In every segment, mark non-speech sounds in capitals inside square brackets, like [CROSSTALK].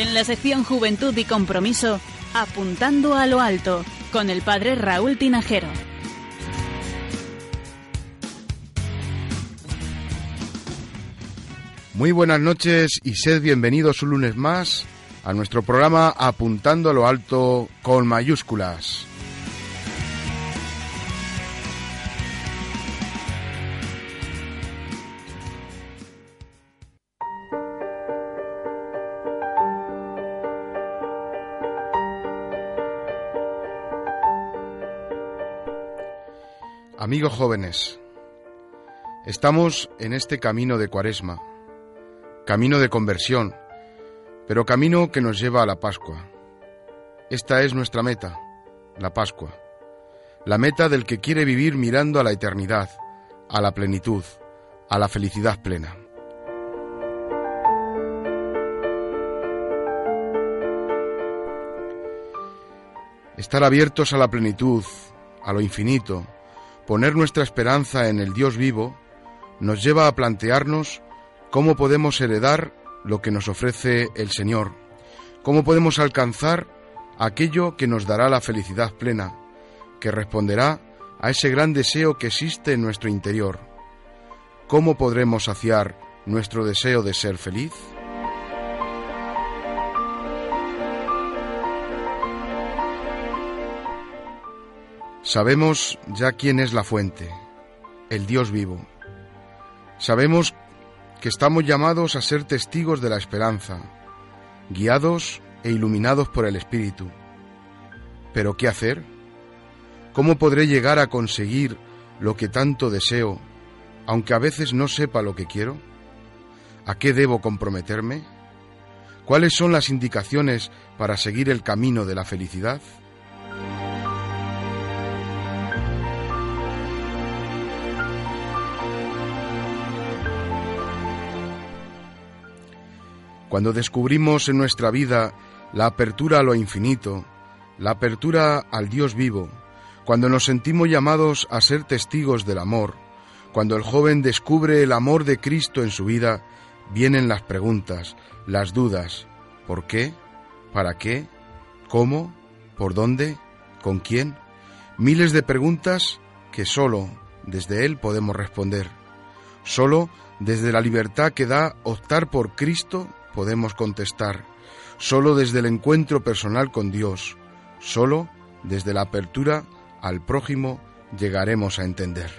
En la sección Juventud y Compromiso, apuntando a lo alto, con el padre Raúl Tinajero. Muy buenas noches y sed bienvenidos un lunes más a nuestro programa Apuntando a lo alto con mayúsculas. Amigos jóvenes, estamos en este camino de cuaresma, camino de conversión, pero camino que nos lleva a la Pascua. Esta es nuestra meta, la Pascua, la meta del que quiere vivir mirando a la eternidad, a la plenitud, a la felicidad plena. Estar abiertos a la plenitud, a lo infinito, Poner nuestra esperanza en el Dios vivo nos lleva a plantearnos cómo podemos heredar lo que nos ofrece el Señor, cómo podemos alcanzar aquello que nos dará la felicidad plena, que responderá a ese gran deseo que existe en nuestro interior. ¿Cómo podremos saciar nuestro deseo de ser feliz? Sabemos ya quién es la fuente, el Dios vivo. Sabemos que estamos llamados a ser testigos de la esperanza, guiados e iluminados por el Espíritu. Pero ¿qué hacer? ¿Cómo podré llegar a conseguir lo que tanto deseo, aunque a veces no sepa lo que quiero? ¿A qué debo comprometerme? ¿Cuáles son las indicaciones para seguir el camino de la felicidad? Cuando descubrimos en nuestra vida la apertura a lo infinito, la apertura al Dios vivo, cuando nos sentimos llamados a ser testigos del amor, cuando el joven descubre el amor de Cristo en su vida, vienen las preguntas, las dudas. ¿Por qué? ¿Para qué? ¿Cómo? ¿Por dónde? ¿Con quién? Miles de preguntas que solo desde Él podemos responder. Solo desde la libertad que da optar por Cristo podemos contestar. Solo desde el encuentro personal con Dios, solo desde la apertura al prójimo llegaremos a entender.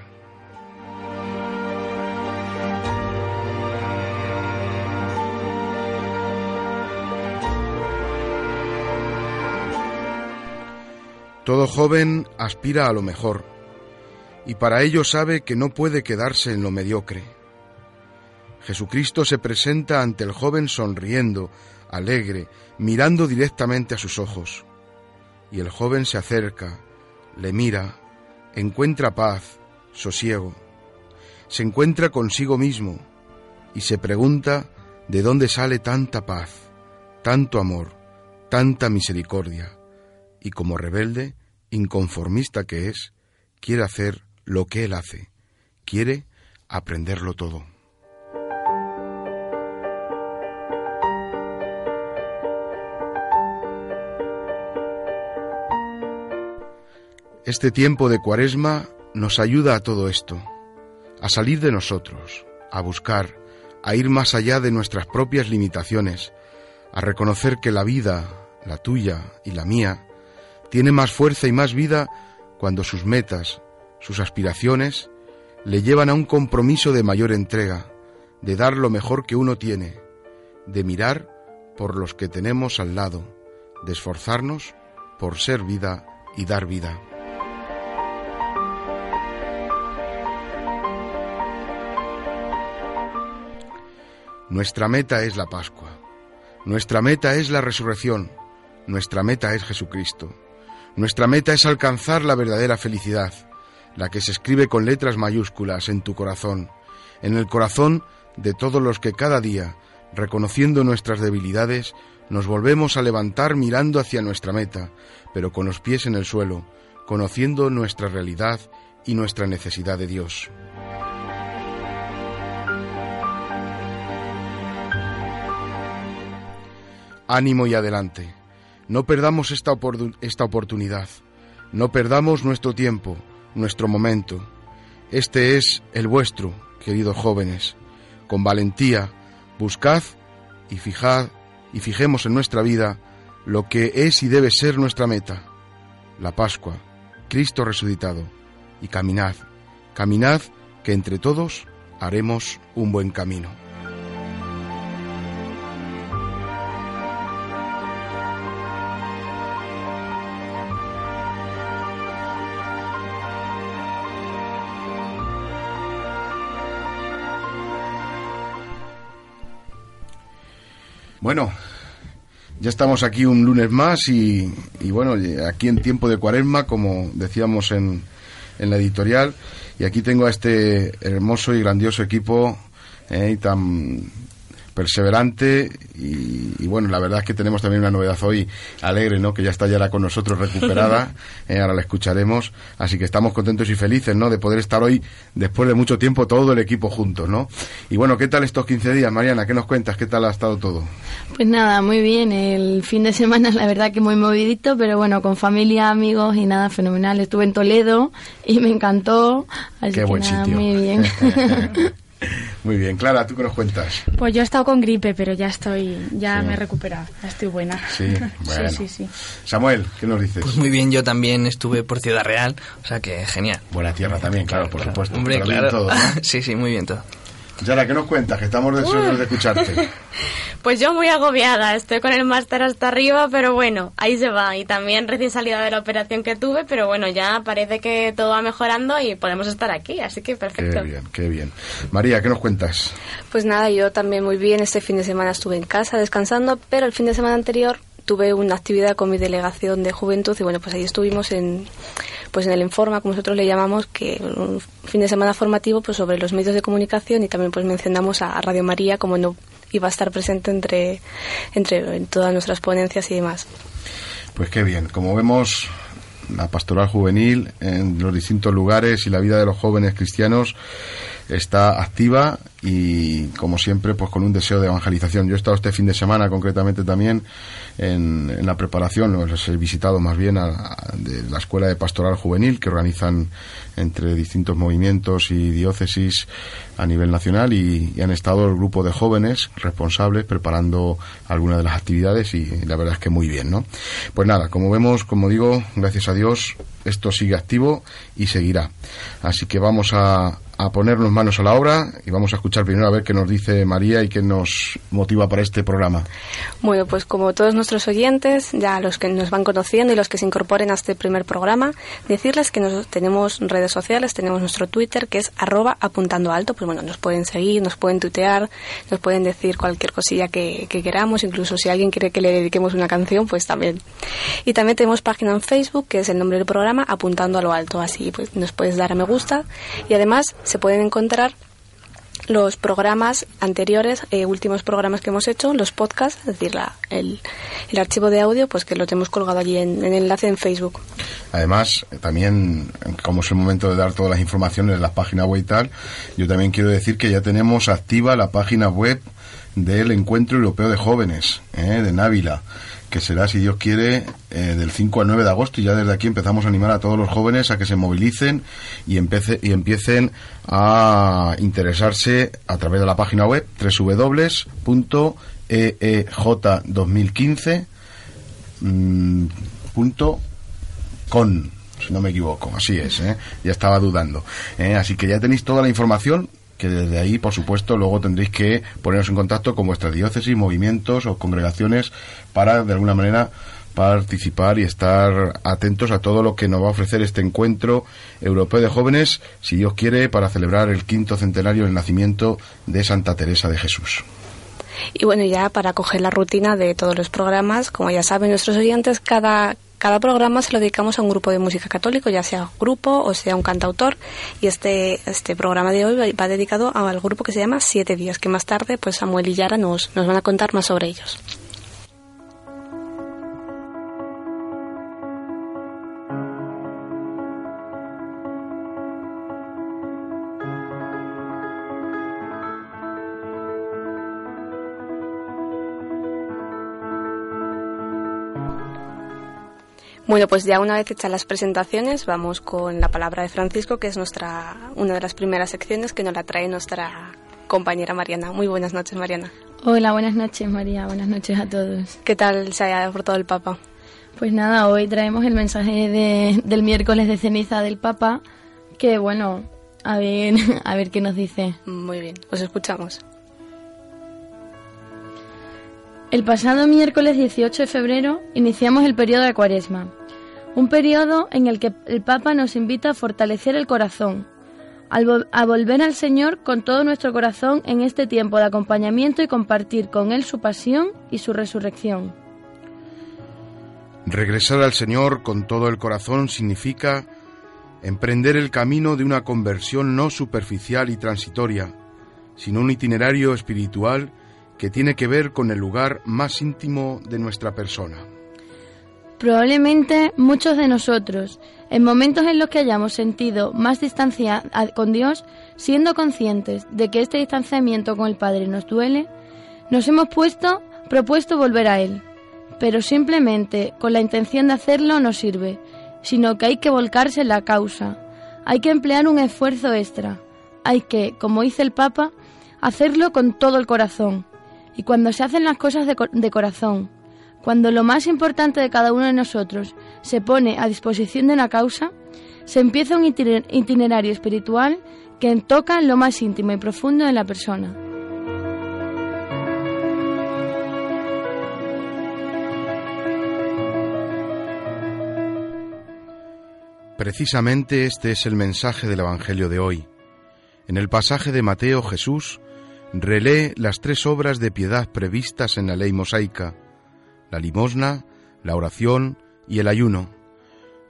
Todo joven aspira a lo mejor y para ello sabe que no puede quedarse en lo mediocre. Jesucristo se presenta ante el joven sonriendo, alegre, mirando directamente a sus ojos. Y el joven se acerca, le mira, encuentra paz, sosiego, se encuentra consigo mismo y se pregunta de dónde sale tanta paz, tanto amor, tanta misericordia, y como rebelde, inconformista que es, quiere hacer lo que él hace, quiere aprenderlo todo. Este tiempo de cuaresma nos ayuda a todo esto, a salir de nosotros, a buscar, a ir más allá de nuestras propias limitaciones, a reconocer que la vida, la tuya y la mía, tiene más fuerza y más vida cuando sus metas, sus aspiraciones, le llevan a un compromiso de mayor entrega, de dar lo mejor que uno tiene, de mirar por los que tenemos al lado, de esforzarnos por ser vida y dar vida. Nuestra meta es la Pascua. Nuestra meta es la resurrección. Nuestra meta es Jesucristo. Nuestra meta es alcanzar la verdadera felicidad, la que se escribe con letras mayúsculas en tu corazón, en el corazón de todos los que cada día, reconociendo nuestras debilidades, nos volvemos a levantar mirando hacia nuestra meta, pero con los pies en el suelo, conociendo nuestra realidad y nuestra necesidad de Dios. Ánimo y adelante. No perdamos esta, oportunidad. No perdamos nuestro tiempo, nuestro momento. Este es el vuestro, queridos jóvenes. Con valentía, buscad y fijad y fijemos en nuestra vida lo que es y debe ser nuestra meta, la Pascua, Cristo resucitado. Y caminad, caminad que entre todos haremos un buen camino. Bueno, ya estamos aquí un lunes más y, bueno, aquí en tiempo de cuaresma, como decíamos en, en, la editorial, y aquí tengo a este hermoso y grandioso equipo eh, tan perseverante y, bueno, la verdad es que tenemos también una novedad hoy alegre, ¿no? Que ya está ya con nosotros recuperada, [LAUGHS] eh, ahora la escucharemos, así que estamos contentos y felices, ¿no? De poder estar hoy, después de mucho tiempo, todo el equipo juntos, ¿no? Y bueno, ¿qué tal estos 15 días, Mariana? ¿Qué nos cuentas? ¿Qué tal ha estado todo? Pues nada, muy bien, el fin de semana la verdad que muy movidito, pero bueno, con familia, amigos y nada, fenomenal. Estuve en Toledo y me encantó, así Qué que buen nada, sitio. muy bien. [LAUGHS] [LAUGHS] Muy bien, Clara, ¿tú qué nos cuentas? Pues yo he estado con gripe, pero ya estoy, ya Sí. me he recuperado, ya estoy buena. Sí, [LAUGHS] bueno. sí, sí, sí. Samuel, ¿qué nos dices? Pues muy bien, yo también estuve por Ciudad Real, o sea que genial. Buena tierra también, claro, por supuesto. Hombre, Pero bien claro. todo, ¿no? [LAUGHS] sí, sí, muy bien todo. Yara, ¿qué nos cuentas? Que estamos deseosos de escucharte. [LAUGHS] Pues yo muy agobiada, estoy con el máster hasta arriba, pero bueno, ahí se va. Y también recién salida de la operación que tuve, pero bueno, ya parece que todo va mejorando y podemos estar aquí, así que perfecto. Qué bien, qué bien. María, ¿qué nos cuentas? Pues nada, yo también muy bien. Este fin de semana estuve en casa descansando, pero el fin de semana anterior tuve una actividad con mi delegación de juventud y bueno, pues ahí estuvimos en pues en el Informa, como nosotros le llamamos, que un fin de semana formativo pues sobre los medios de comunicación y también pues mencionamos a, Radio María como no iba a estar presente entre entre en todas nuestras ponencias y demás. Pues qué bien. Como vemos, la pastoral juvenil en los distintos lugares y la vida de los jóvenes cristianos está activa y como siempre pues con un deseo de evangelización. Yo he estado este fin de semana concretamente también en, la preparación, los he visitado más bien a, a- de la Escuela de Pastoral Juvenil que organizan entre distintos movimientos y diócesis a nivel nacional y han estado el grupo de jóvenes responsables preparando algunas de las actividades y la verdad es que muy bien, ¿no? Pues nada, como vemos, como digo, gracias a Dios, esto sigue activo y seguirá. Así que vamos a, a ponernos manos a la obra y vamos a escuchar primero a ver qué nos dice María y qué nos motiva para este programa. Bueno, pues como todos nuestros oyentes, ya los que nos van conociendo y los que se incorporen a este primer programa, decirles que nos, tenemos redes sociales, tenemos nuestro Twitter que es arroba apuntando alto, pues bueno, nos pueden seguir, nos pueden tuitear, nos pueden decir cualquier cosilla que, que queramos, incluso si alguien quiere que le dediquemos una canción, pues también. Y también tenemos página en Facebook, que es el nombre del programa, apuntando a lo alto, así pues nos puedes dar a me gusta y además se pueden encontrar los programas anteriores, eh, últimos programas que hemos hecho, los podcasts, es decir, la- el, el archivo de audio, pues que lo tenemos colgado allí en, en el enlace en Facebook. Además, eh, también, eh, como es el momento de dar todas las informaciones de las páginas web y tal, yo también quiero decir que ya tenemos activa la página web del Encuentro Europeo de Jóvenes, eh, de Návila, que será, si Dios quiere, eh, del 5 al 9 de agosto. Y ya desde aquí empezamos a animar a todos los jóvenes a que se movilicen y, y empiecen a interesarse a través de la página web E www.eej2015 mm, si no me equivoco, así es, ¿eh? ya estaba dudando. ¿eh? Así que ya tenéis toda la información que desde ahí, por supuesto, luego tendréis que poneros en contacto con vuestras diócesis, movimientos o congregaciones para, de alguna manera, participar y estar atentos a todo lo que nos va a ofrecer este encuentro europeo de jóvenes, si Dios quiere, para celebrar el quinto centenario del nacimiento de Santa Teresa de Jesús. Y bueno, ya para coger la rutina de todos los programas, como ya saben nuestros oyentes, cada, cada programa se lo dedicamos a un grupo de música católico, ya sea grupo o sea un cantautor. Y este, este programa de hoy va dedicado al grupo que se llama Siete Días, que más tarde pues Samuel y Yara nos, nos van a contar más sobre ellos. Bueno, pues ya una vez hechas las presentaciones, vamos con la palabra de Francisco, que es nuestra una de las primeras secciones que nos la trae nuestra compañera Mariana. Muy buenas noches, Mariana. Hola, buenas noches, María. Buenas noches a todos. ¿Qué tal se ha portado el Papa? Pues nada, hoy traemos el mensaje del miércoles de ceniza del Papa, que bueno, a ver, [LAUGHS] a ver qué nos dice. Muy bien, os escuchamos. El pasado miércoles 18 de febrero iniciamos el periodo de Cuaresma un periodo en el que el Papa nos invita a fortalecer el corazón, a volver al Señor con todo nuestro corazón en este tiempo de acompañamiento y compartir con Él su pasión y su resurrección. Regresar al Señor con todo el corazón significa emprender el camino de una conversión no superficial y transitoria, sino un itinerario espiritual que tiene que ver con el lugar más íntimo de nuestra persona. Probablemente muchos de nosotros, en momentos en los que hayamos sentido más distancia con Dios, siendo conscientes de que este distanciamiento con el Padre nos duele, nos hemos puesto, propuesto volver a Él. Pero simplemente con la intención de hacerlo no sirve, sino que hay que volcarse en la causa, hay que emplear un esfuerzo extra, hay que, como dice el Papa, hacerlo con todo el corazón. Y cuando se hacen las cosas de, de corazón, cuando lo más importante de cada uno de nosotros se pone a disposición de una causa, se empieza un itinerario espiritual que toca lo más íntimo y profundo de la persona. Precisamente este es el mensaje del Evangelio de hoy. En el pasaje de Mateo Jesús relee las tres obras de piedad previstas en la ley mosaica, la limosna, la oración y el ayuno.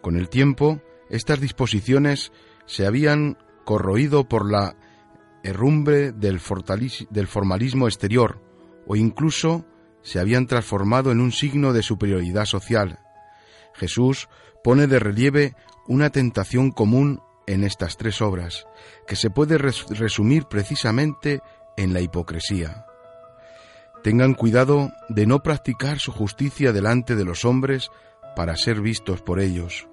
Con el tiempo, estas disposiciones se habían corroído por la herrumbre del, formalismo exterior o incluso se habían transformado en un signo de superioridad social. Jesús pone de relieve una tentación común en estas tres obras, que se puede resumir precisamente en la hipocresía. Tengan cuidado de no practicar su justicia delante de los hombres para ser vistos por ellos.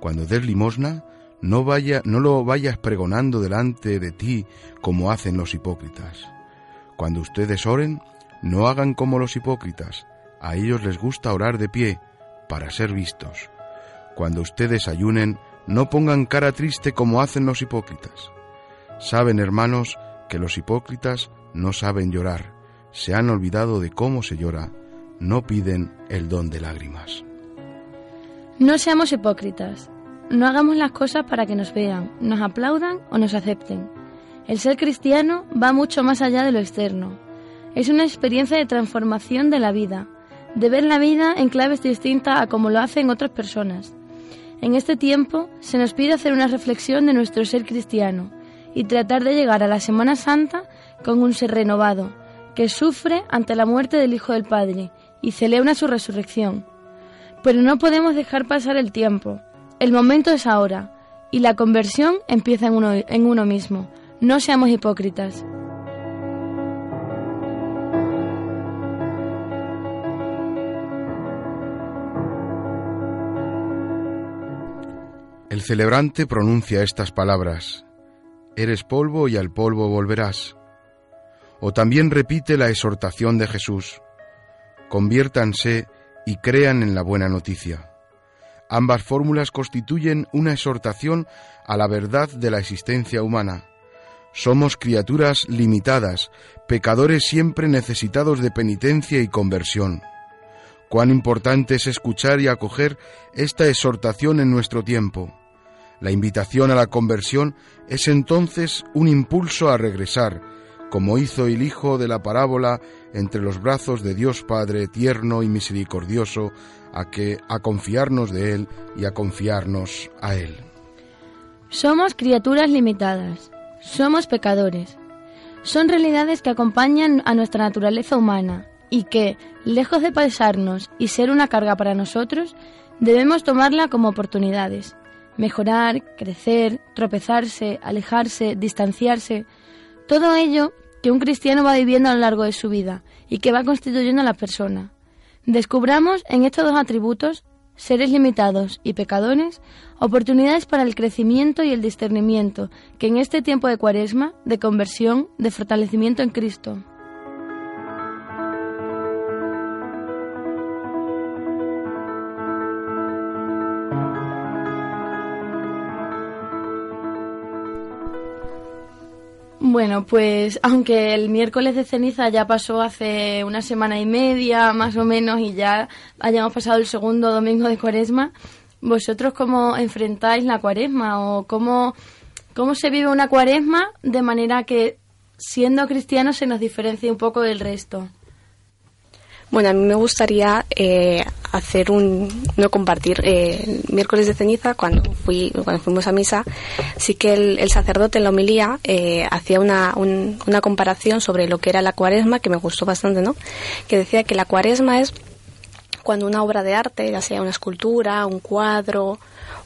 Cuando des limosna, no, vaya, no lo vayas pregonando delante de ti como hacen los hipócritas. Cuando ustedes oren, no hagan como los hipócritas. A ellos les gusta orar de pie para ser vistos. Cuando ustedes ayunen, no pongan cara triste como hacen los hipócritas. Saben, hermanos, que los hipócritas no saben llorar se han olvidado de cómo se llora, no piden el don de lágrimas. No seamos hipócritas. No hagamos las cosas para que nos vean, nos aplaudan o nos acepten. El ser cristiano va mucho más allá de lo externo. Es una experiencia de transformación de la vida, de ver la vida en claves distintas a como lo hacen otras personas. En este tiempo se nos pide hacer una reflexión de nuestro ser cristiano y tratar de llegar a la Semana Santa con un ser renovado, que sufre ante la muerte del Hijo del Padre y celebra su resurrección. Pero no podemos dejar pasar el tiempo. El momento es ahora y la conversión empieza en uno, en uno mismo. No seamos hipócritas. El celebrante pronuncia estas palabras. Eres polvo y al polvo volverás o también repite la exhortación de Jesús, conviértanse y crean en la buena noticia. Ambas fórmulas constituyen una exhortación a la verdad de la existencia humana. Somos criaturas limitadas, pecadores siempre necesitados de penitencia y conversión. Cuán importante es escuchar y acoger esta exhortación en nuestro tiempo. La invitación a la conversión es entonces un impulso a regresar, como hizo el Hijo de la parábola entre los brazos de Dios Padre tierno y misericordioso, a que a confiarnos de Él y a confiarnos a Él. Somos criaturas limitadas, somos pecadores. Son realidades que acompañan a nuestra naturaleza humana y que, lejos de pesarnos y ser una carga para nosotros, debemos tomarla como oportunidades. Mejorar, crecer, tropezarse, alejarse, distanciarse, todo ello que un cristiano va viviendo a lo largo de su vida y que va constituyendo a la persona. Descubramos en estos dos atributos, seres limitados y pecadores, oportunidades para el crecimiento y el discernimiento que en este tiempo de cuaresma, de conversión, de fortalecimiento en Cristo. Bueno, pues aunque el miércoles de ceniza ya pasó hace una semana y media más o menos y ya hayamos pasado el segundo domingo de cuaresma, ¿vosotros cómo enfrentáis la cuaresma o cómo, cómo se vive una cuaresma de manera que siendo cristianos se nos diferencie un poco del resto? Bueno, a mí me gustaría eh, hacer un, no compartir, eh, miércoles de ceniza, cuando, fui, cuando fuimos a misa, sí que el, sacerdote en la homilía eh, hacía una, una comparación sobre lo que era la cuaresma, que me gustó bastante, ¿no? Que decía que la cuaresma es cuando una obra de arte, ya sea una escultura, un cuadro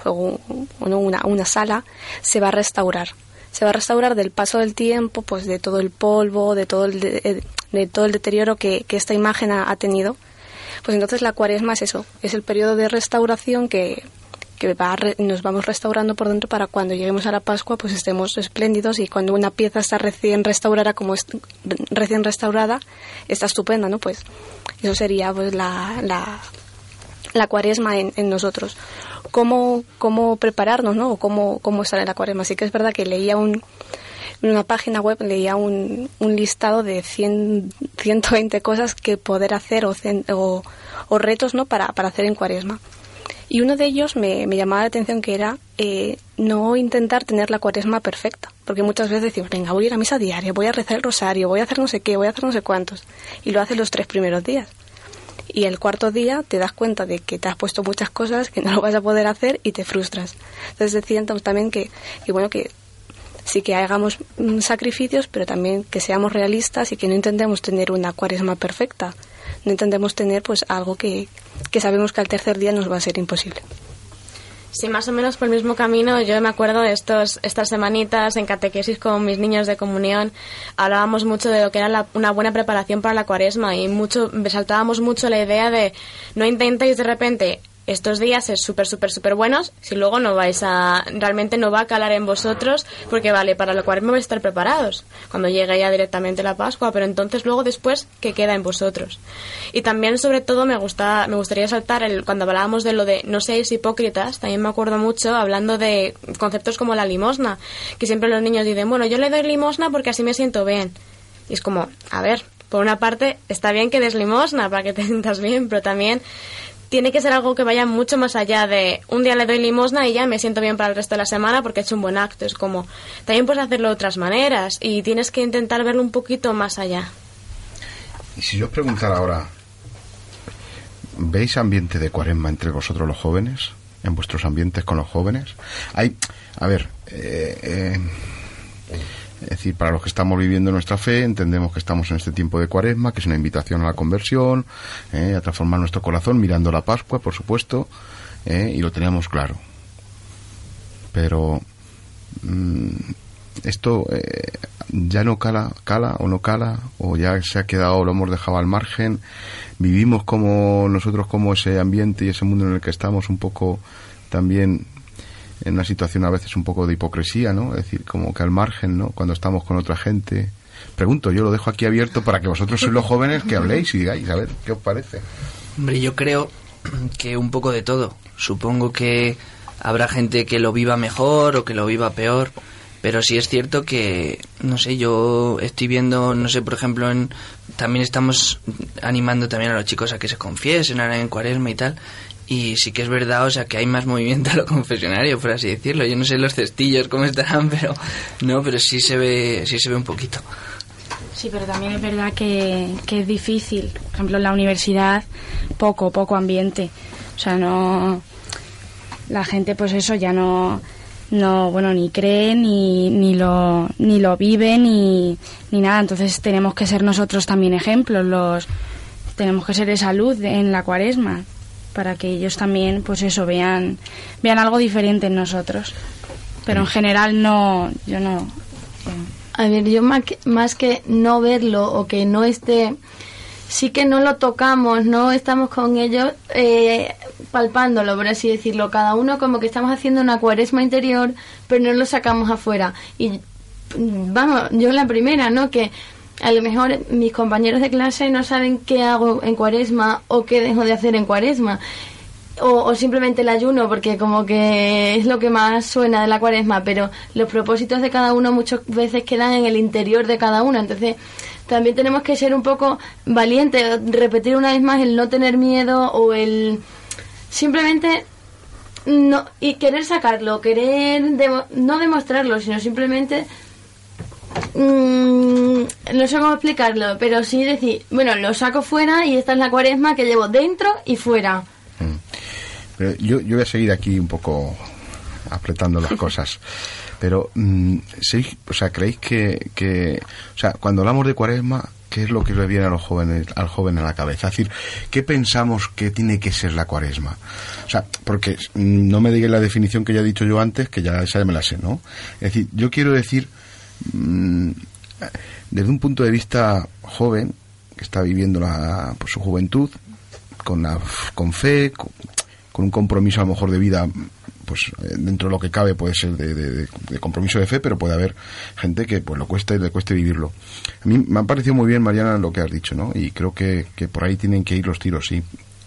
o una, una sala, se va a restaurar se va a restaurar del paso del tiempo, pues de todo el polvo, de todo el, de, todo el deterioro que, esta imagen ha, tenido. Pues entonces la cuaresma es eso, es el periodo de restauración que, que nos vamos restaurando por dentro para cuando lleguemos a la Pascua pues estemos espléndidos y cuando una pieza está recién restaurada como es, recién restaurada está estupenda, ¿no? Pues eso sería pues la, la, la cuaresma en, en nosotros cómo, cómo prepararnos, ¿no? O cómo, cómo estar en la cuaresma. Así que es verdad que leía un, en una página web, leía un, un listado de 100, 120 cosas que poder hacer o, o, retos, ¿no? Para, para hacer en cuaresma. Y uno de ellos me, me llamaba la atención que era eh, no intentar tener la cuaresma perfecta. Porque muchas veces decimos, venga, voy a ir a misa diaria, voy a rezar el rosario, voy a hacer no sé qué, voy a hacer no sé cuántos. Y lo haces los tres primeros días y el cuarto día te das cuenta de que te has puesto muchas cosas que no [LAUGHS] lo vas a poder hacer y te frustras. Entonces decían también que, que bueno, que sí que hagamos mm, sacrificios, pero también que seamos realistas y que no intentemos tener una cuaresma perfecta. No intentemos tener pues algo que, que sabemos que al tercer día nos va a ser imposible. Sí, más o menos por el mismo camino. Yo me acuerdo de estos, estas semanitas en catequesis con mis niños de comunión. Hablábamos mucho de lo que era una buena preparación para la cuaresma y mucho, resaltábamos mucho la idea de no intentéis de repente estos días es súper, súper, súper buenos, si luego no vais a, realmente no va a calar en vosotros, porque vale, para lo cual me vais a estar preparados, cuando llegue ya directamente la Pascua, pero entonces luego después, ¿qué queda en vosotros? Y también, sobre todo, me gusta, me gustaría saltar, el, cuando hablábamos de lo de no seáis hipócritas, también me acuerdo mucho hablando de conceptos como la limosna, que siempre los niños dicen, bueno, yo le doy limosna porque así me siento bien. Y es como, a ver, por una parte, está bien que des limosna para que te [LAUGHS] sientas bien, pero también tiene que ser algo que vaya mucho más allá de un día le doy limosna y ya me siento bien para el resto de la semana porque he hecho un buen acto. Es como, también puedes hacerlo de otras maneras y tienes que intentar verlo un poquito más allá. Y si yo os preguntara ahora, ¿veis ambiente de cuaresma entre vosotros los jóvenes? ¿En vuestros ambientes con los jóvenes? Hay, a ver, eh, eh es decir, para los que estamos viviendo nuestra fe, entendemos que estamos en este tiempo de cuaresma, que es una invitación a la conversión, eh, a transformar nuestro corazón, mirando la Pascua, por supuesto, eh, y lo teníamos claro. Pero mm, esto eh, ya no cala, cala o no cala, o ya se ha quedado, lo hemos dejado al margen. Vivimos como nosotros, como ese ambiente y ese mundo en el que estamos, un poco también en una situación a veces un poco de hipocresía, ¿no? Es decir, como que al margen, ¿no? Cuando estamos con otra gente. Pregunto, yo lo dejo aquí abierto para que vosotros sois los jóvenes que habléis y digáis, a ver, ¿qué os parece? Hombre, yo creo que un poco de todo. Supongo que habrá gente que lo viva mejor o que lo viva peor, pero sí es cierto que, no sé, yo estoy viendo, no sé, por ejemplo, en, también estamos animando también a los chicos a que se confiesen en cuaresma y tal, y sí que es verdad, o sea, que hay más movimiento a lo confesionario, por así decirlo. Yo no sé los cestillos cómo estarán, [LAUGHS] pero no, pero sí se ve, sí se ve un poquito. Sí, pero también es verdad que, que es difícil. Por ejemplo, en la universidad, poco, poco ambiente. O sea, no. La gente, pues eso, ya no. No, bueno, ni cree, ni, ni, lo, ni lo vive, ni, ni nada. Entonces tenemos que ser nosotros también ejemplos. Los, tenemos que ser esa luz en la cuaresma para que ellos también, pues eso, vean, vean algo diferente en nosotros. Pero en general no, yo no. A ver, yo más que, más que no verlo o que no esté, sí que no lo tocamos, no estamos con ellos eh, palpándolo, por así decirlo. Cada uno como que estamos haciendo una cuaresma interior, pero no lo sacamos afuera. Y vamos, yo la primera, ¿no? Que a lo mejor mis compañeros de clase no saben qué hago en cuaresma o qué dejo de hacer en cuaresma. O, o, simplemente el ayuno, porque como que es lo que más suena de la cuaresma, pero los propósitos de cada uno muchas veces quedan en el interior de cada uno. Entonces, también tenemos que ser un poco valientes, repetir una vez más el no tener miedo o el simplemente no y querer sacarlo, querer demo, no demostrarlo, sino simplemente Mm, no sé cómo explicarlo, pero sí decir, bueno, lo saco fuera y esta es la cuaresma que llevo dentro y fuera. Pero yo, yo voy a seguir aquí un poco apretando las [LAUGHS] cosas. Pero, mm, ¿sí? o sea, ¿creéis que, que, o sea, cuando hablamos de cuaresma, ¿qué es lo que le viene a los jóvenes, al joven a la cabeza? Es decir, ¿qué pensamos que tiene que ser la cuaresma? O sea, porque mm, no me digáis la definición que ya he dicho yo antes, que ya esa ya me la sé, ¿no? Es decir, yo quiero decir, mm, desde un punto de vista joven, que está viviendo la, pues, su juventud, con, la, con fe, con, un compromiso a lo mejor de vida pues dentro de lo que cabe puede ser de, compromiso de fe, pero puede haber gente que pues lo cuesta y le cueste vivirlo. A mí me ha parecido muy bien, Mariana, lo que has dicho, ¿no? Y creo que, que por ahí tienen que ir los tiros, sí.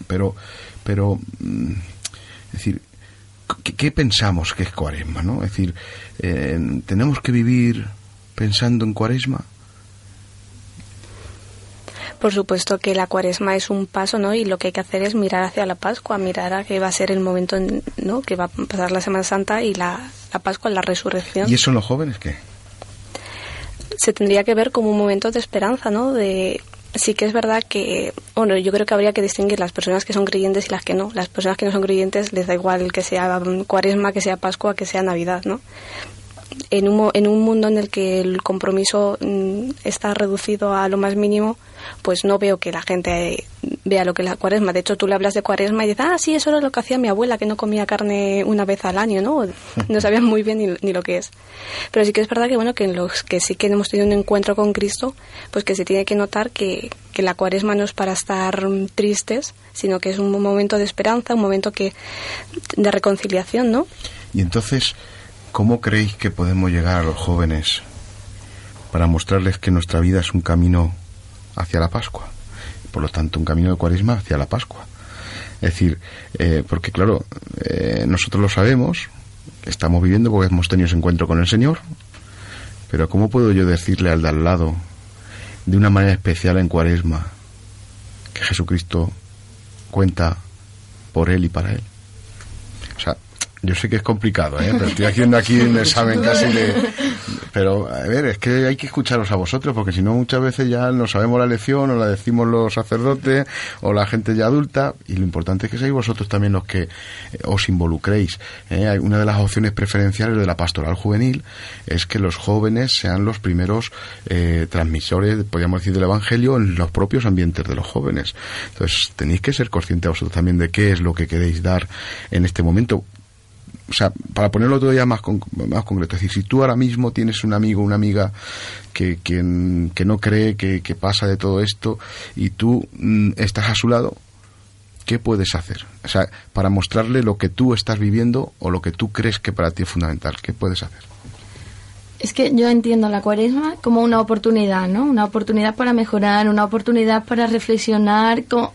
Pero, pero, es decir, ¿qué, qué pensamos que es cuaresma, no? Es decir, eh, ¿tenemos que vivir pensando en cuaresma? Por supuesto que la cuaresma es un paso, ¿no? Y lo que hay que hacer es mirar hacia la Pascua, mirar a que va a ser el momento, ¿no? Que va a pasar la Semana Santa y la, la Pascua, la resurrección. ¿Y eso en los jóvenes qué? Se tendría que ver como un momento de esperanza, ¿no? De sí que es verdad que, bueno, yo creo que habría que distinguir las personas que son creyentes y las que no. Las personas que no son creyentes les da igual que sea cuaresma, que sea Pascua, que sea Navidad, ¿no? En un, en un mundo en el que el compromiso mm, está reducido a lo más mínimo, pues no veo que la gente vea lo que es la cuaresma. De hecho, tú le hablas de cuaresma y dices, ah, sí, eso era lo que hacía mi abuela, que no comía carne una vez al año, ¿no? [LAUGHS] No sabían muy bien ni, ni, lo que es. Pero sí que es verdad que, bueno, que en los que sí que hemos tenido un encuentro con Cristo, pues que se tiene que notar que, que la cuaresma no es para estar tristes, sino que es un momento de esperanza, un momento que de reconciliación, ¿no? Y entonces, ¿cómo creéis que podemos llegar a los jóvenes para mostrarles que nuestra vida es un camino hacia la Pascua. Por lo tanto, un camino de cuaresma hacia la Pascua. Es decir, eh, porque claro, eh, nosotros lo sabemos, estamos viviendo porque hemos tenido ese encuentro con el Señor, pero ¿cómo puedo yo decirle al de al lado, de una manera especial en cuaresma, que Jesucristo cuenta por él y para él? O sea, yo sé que es complicado, ¿eh? pero estoy haciendo aquí un examen casi de... Pero, a ver, es que hay que escucharos a vosotros, porque si no muchas veces ya no sabemos la lección, o la decimos los sacerdotes, o la gente ya adulta, y lo importante es que seáis vosotros también los que os involucréis. ¿eh? Una de las opciones preferenciales de la pastoral juvenil es que los jóvenes sean los primeros eh, transmisores, podríamos decir, del Evangelio en los propios ambientes de los jóvenes. Entonces, tenéis que ser conscientes vosotros también de qué es lo que queréis dar en este momento o sea, para ponerlo todavía más, con, más concreto, es decir, si tú ahora mismo tienes un amigo, una amiga que, que, que no cree que, pasa de todo esto y tú mm, estás a su lado, ¿qué puedes hacer? O sea, para mostrarle lo que tú estás viviendo o lo que tú crees que para ti es fundamental, ¿qué puedes hacer? Es que yo entiendo la cuaresma como una oportunidad, ¿no? Una oportunidad para mejorar, una oportunidad para reflexionar, como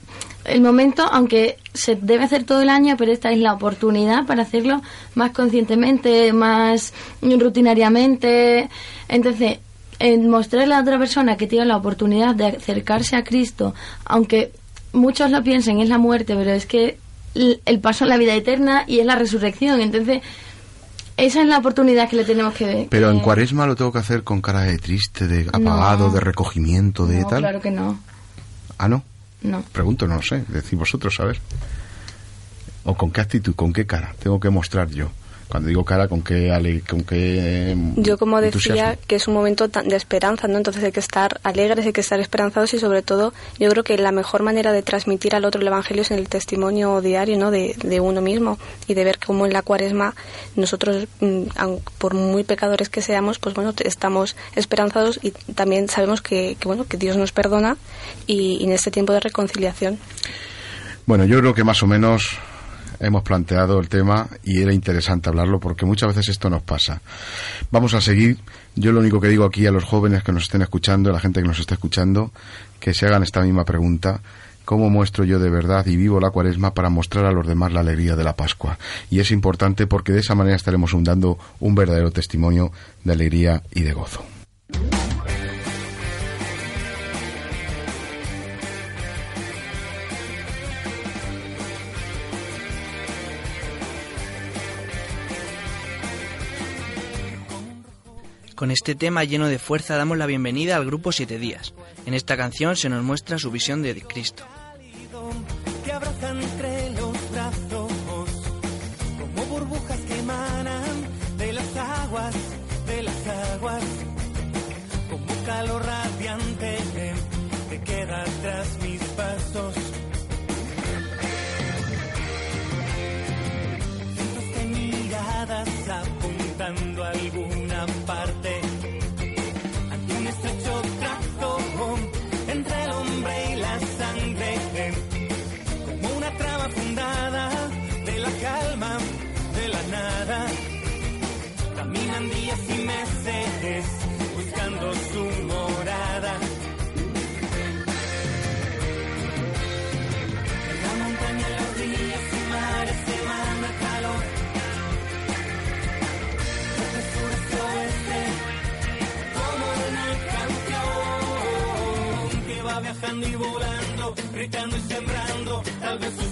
el momento, aunque se debe hacer todo el año, pero esta es la oportunidad para hacerlo más conscientemente, más rutinariamente. Entonces, en mostrarle a otra persona que tiene la oportunidad de acercarse a Cristo, aunque muchos lo piensen, es la muerte, pero es que el paso a la vida eterna y es la resurrección. Entonces, esa es la oportunidad que le tenemos que... Pero en cuaresma lo tengo que hacer con cara de triste, de apagado, No. de recogimiento, de No, tal. claro que no. Ah, no. No. Pregunto, no lo sé. Decís vosotros, a ver. ¿O con qué actitud, con qué cara tengo que mostrar yo? Cuando digo cara, ¿con qué, ale- con qué mm, Yo como decía que es un momento tan- de esperanza, ¿no? Entonces hay que estar alegres, hay que estar esperanzados y sobre todo yo creo que la mejor manera de transmitir al otro el Evangelio es en el testimonio diario, ¿no? De, de uno mismo y de ver cómo en la cuaresma nosotros, mm, por muy pecadores que seamos, pues bueno, estamos esperanzados y también sabemos que, que, bueno, que Dios nos perdona y, y en este tiempo de reconciliación. Bueno, yo creo que más o menos hemos planteado el tema y era interesante hablarlo porque muchas veces esto nos pasa. Vamos a seguir. Yo lo único que digo aquí a los jóvenes que nos estén escuchando, a la gente que nos está escuchando, que se hagan esta misma pregunta. ¿Cómo muestro yo de verdad y vivo la cuaresma para mostrar a los demás la alegría de la Pascua? Y es importante porque de esa manera estaremos dando un verdadero testimonio de alegría y de gozo. Con este tema lleno de fuerza damos la bienvenida al grupo Siete Días. En esta canción se nos muestra su visión de Cristo. Viajando y volando, gritando y sembrando, tal vez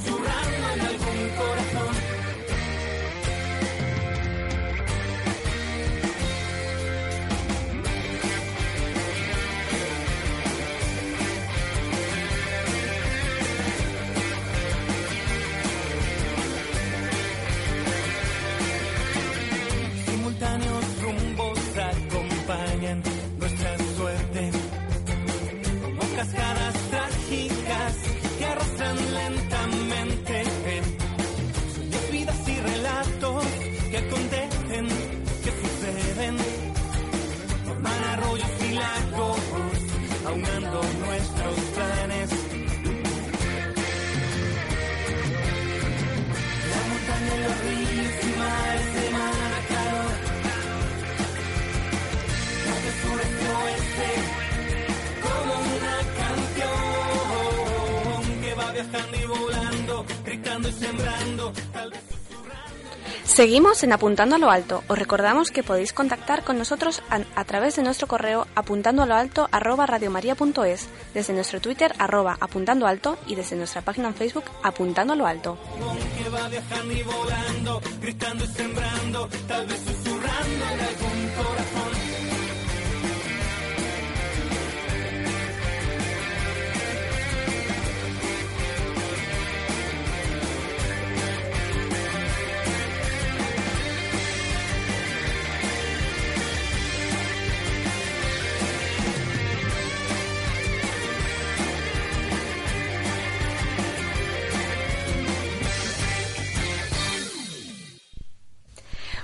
viajando y volando, gritando y sembrando, tal vez Seguimos en Apuntando a lo Alto. Os recordamos que podéis contactar con nosotros a, a través de nuestro correo apuntando a lo alto arroba radiomaria.es, desde nuestro Twitter arroba apuntando alto y desde nuestra página en Facebook apuntando a lo alto. que va viajando y volando, gritando y sembrando, tal vez susurrando en algún corazón.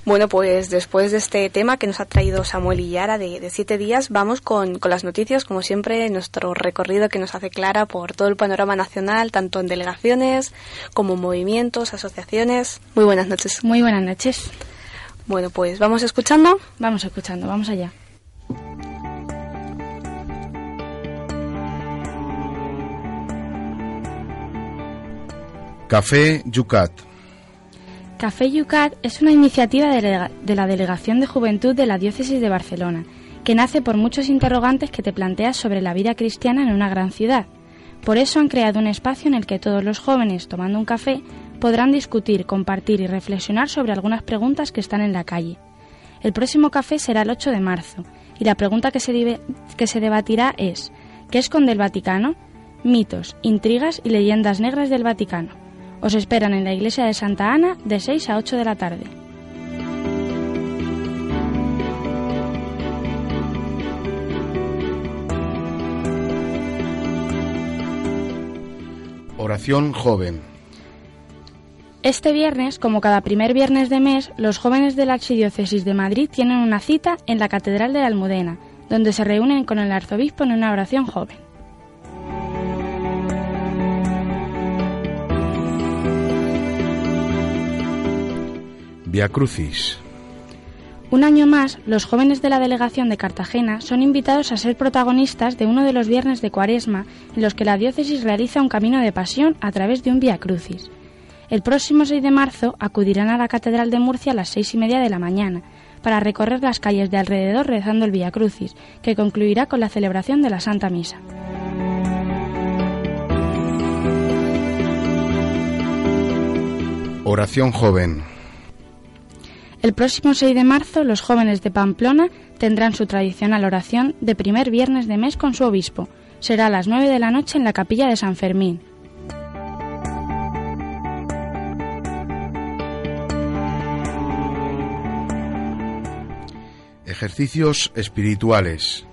Bueno, pues después de este tema que nos ha traído Samuel y Yara de, de siete días, vamos con, con las noticias, como siempre, nuestro recorrido que nos hace Clara por todo el panorama nacional, tanto en delegaciones como movimientos, asociaciones. Muy buenas noches. Muy buenas noches. Bueno, pues vamos escuchando. Vamos escuchando, vamos allá. Café Yucat. Café Yucat es una iniciativa de, la Delegación de Juventud de la Diócesis de Barcelona, que nace por muchos interrogantes que te planteas sobre la vida cristiana en una gran ciudad. Por eso han creado un espacio en el que todos los jóvenes, tomando un café, podrán discutir, compartir y reflexionar sobre algunas preguntas que están en la calle. El próximo café será el 8 de marzo y la pregunta que se, que se debatirá es ¿qué esconde el Vaticano? Mitos, intrigas y leyendas negras del Vaticano. Os esperan en la iglesia de Santa Ana de 6 a 8 de la tarde. Oración joven. Este viernes, como cada primer viernes de mes, los jóvenes de la Archidiócesis de Madrid tienen una cita en la Catedral de la Almudena, donde se reúnen con el arzobispo en una oración joven. Via Crucis. Un año más, los jóvenes de la delegación de Cartagena son invitados a ser protagonistas de uno de los viernes de Cuaresma en los que la diócesis realiza un camino de pasión a través de un Via Crucis. El próximo 6 de marzo acudirán a la Catedral de Murcia a las seis y media de la mañana para recorrer las calles de alrededor rezando el Via Crucis, que concluirá con la celebración de la Santa Misa. Oración joven. El próximo 6 de marzo los jóvenes de Pamplona tendrán su tradicional oración de primer viernes de mes con su obispo. Será a las 9 de la noche en la capilla de San Fermín. Ejercicios espirituales.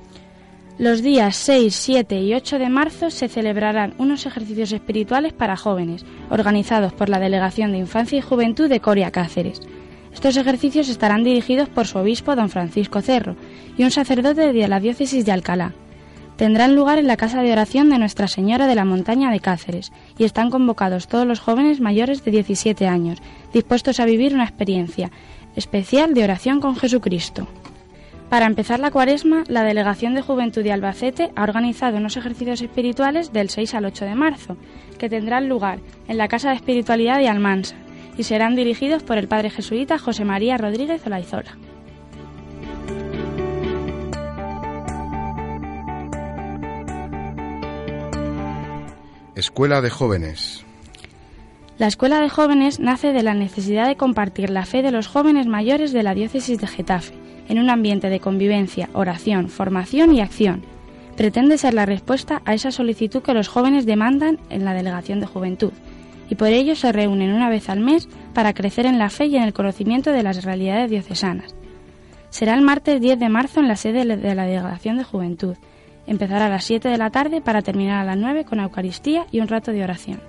Los días 6, 7 y 8 de marzo se celebrarán unos ejercicios espirituales para jóvenes, organizados por la Delegación de Infancia y Juventud de Coria Cáceres. Estos ejercicios estarán dirigidos por su obispo, don Francisco Cerro, y un sacerdote de la diócesis de Alcalá. Tendrán lugar en la casa de oración de Nuestra Señora de la Montaña de Cáceres y están convocados todos los jóvenes mayores de 17 años, dispuestos a vivir una experiencia especial de oración con Jesucristo. Para empezar la cuaresma, la Delegación de Juventud de Albacete ha organizado unos ejercicios espirituales del 6 al 8 de marzo, que tendrán lugar en la Casa de Espiritualidad de Almansa, y serán dirigidos por el padre jesuita José María Rodríguez Olaizola. Escuela de Jóvenes. La Escuela de Jóvenes nace de la necesidad de compartir la fe de los jóvenes mayores de la diócesis de Getafe, en un ambiente de convivencia, oración, formación y acción. Pretende ser la respuesta a esa solicitud que los jóvenes demandan en la Delegación de Juventud y por ello se reúnen una vez al mes para crecer en la fe y en el conocimiento de las realidades diocesanas. Será el martes 10 de marzo en la sede de la Delegación de Juventud. Empezará a las 7 de la tarde para terminar a las 9 con Eucaristía y un rato de oración.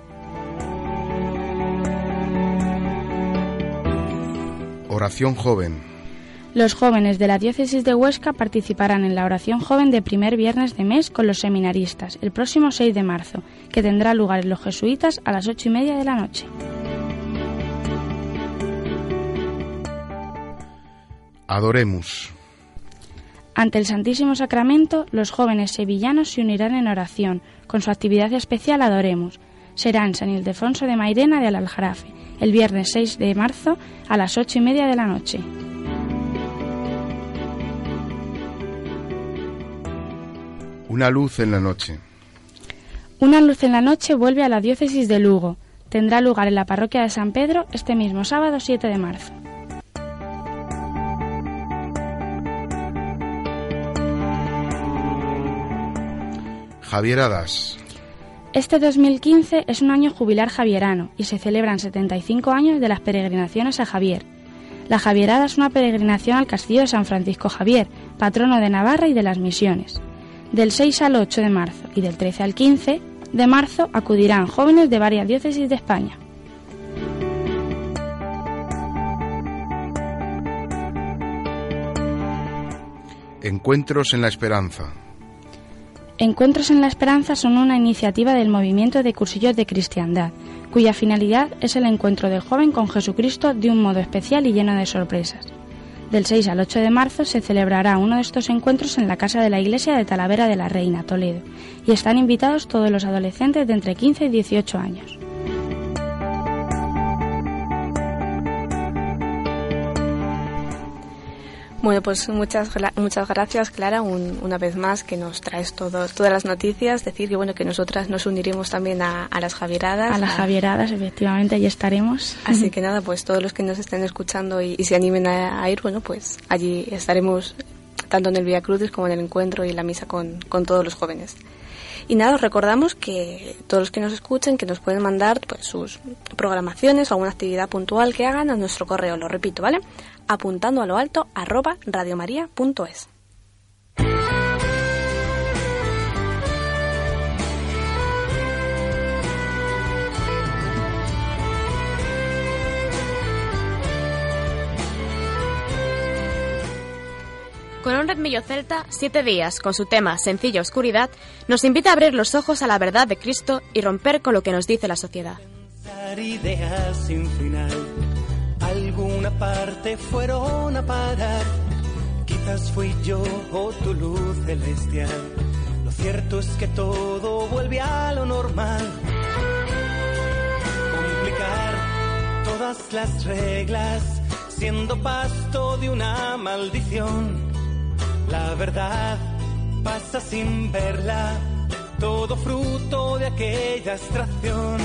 Oración joven. Los jóvenes de la diócesis de Huesca participarán en la oración joven de primer viernes de mes con los seminaristas el próximo 6 de marzo, que tendrá lugar en los jesuitas a las ocho y media de la noche. Adoremos. Ante el Santísimo Sacramento, los jóvenes sevillanos se unirán en oración, con su actividad especial Adoremos. Será en San Ildefonso de Mairena de Aljarafe, el viernes 6 de marzo a las ocho y media de la noche. Una luz en la noche. Una luz en la noche vuelve a la diócesis de Lugo. Tendrá lugar en la parroquia de San Pedro este mismo sábado 7 de marzo. Javieradas. Este 2015 es un año jubilar javierano y se celebran 75 años de las peregrinaciones a Javier. La Javierada es una peregrinación al castillo de San Francisco Javier, patrono de Navarra y de las misiones. Del 6 al 8 de marzo y del 13 al 15 de marzo acudirán jóvenes de varias diócesis de España. Encuentros en la Esperanza. Encuentros en la Esperanza son una iniciativa del movimiento de cursillos de cristiandad, cuya finalidad es el encuentro del joven con Jesucristo de un modo especial y lleno de sorpresas. Del 6 al 8 de marzo se celebrará uno de estos encuentros en la Casa de la Iglesia de Talavera de la Reina, Toledo, y están invitados todos los adolescentes de entre 15 y 18 años. Bueno, pues muchas muchas gracias, Clara, un- una vez más que nos traes todo, todas las noticias. Decir que bueno que nosotras nos uniremos también a, a las Javieradas. A las Javieradas, efectivamente, allí estaremos. Así [LAUGHS] que nada, pues todos los que nos estén escuchando y, y se animen a, a ir, bueno, pues allí estaremos tanto en el Via Crucis como en el encuentro y la misa con, con todos los jóvenes. Y nada, os recordamos que todos los que nos escuchen, que nos pueden mandar pues, sus programaciones o alguna actividad puntual que hagan a nuestro correo, lo repito, ¿vale? Apuntando a lo alto, arroba radiomaria.es. Con un redmillo celta, Siete días, con su tema Sencilla Oscuridad, nos invita a abrir los ojos a la verdad de Cristo y romper con lo que nos dice la sociedad. Ideas sin final. Alguna parte fueron a parar. Quizás fui yo o tu luz celestial. Lo cierto es que todo vuelve a lo normal. Complicar todas las reglas, siendo pasto de una maldición. La verdad pasa sin verla, todo fruto de aquella extracción.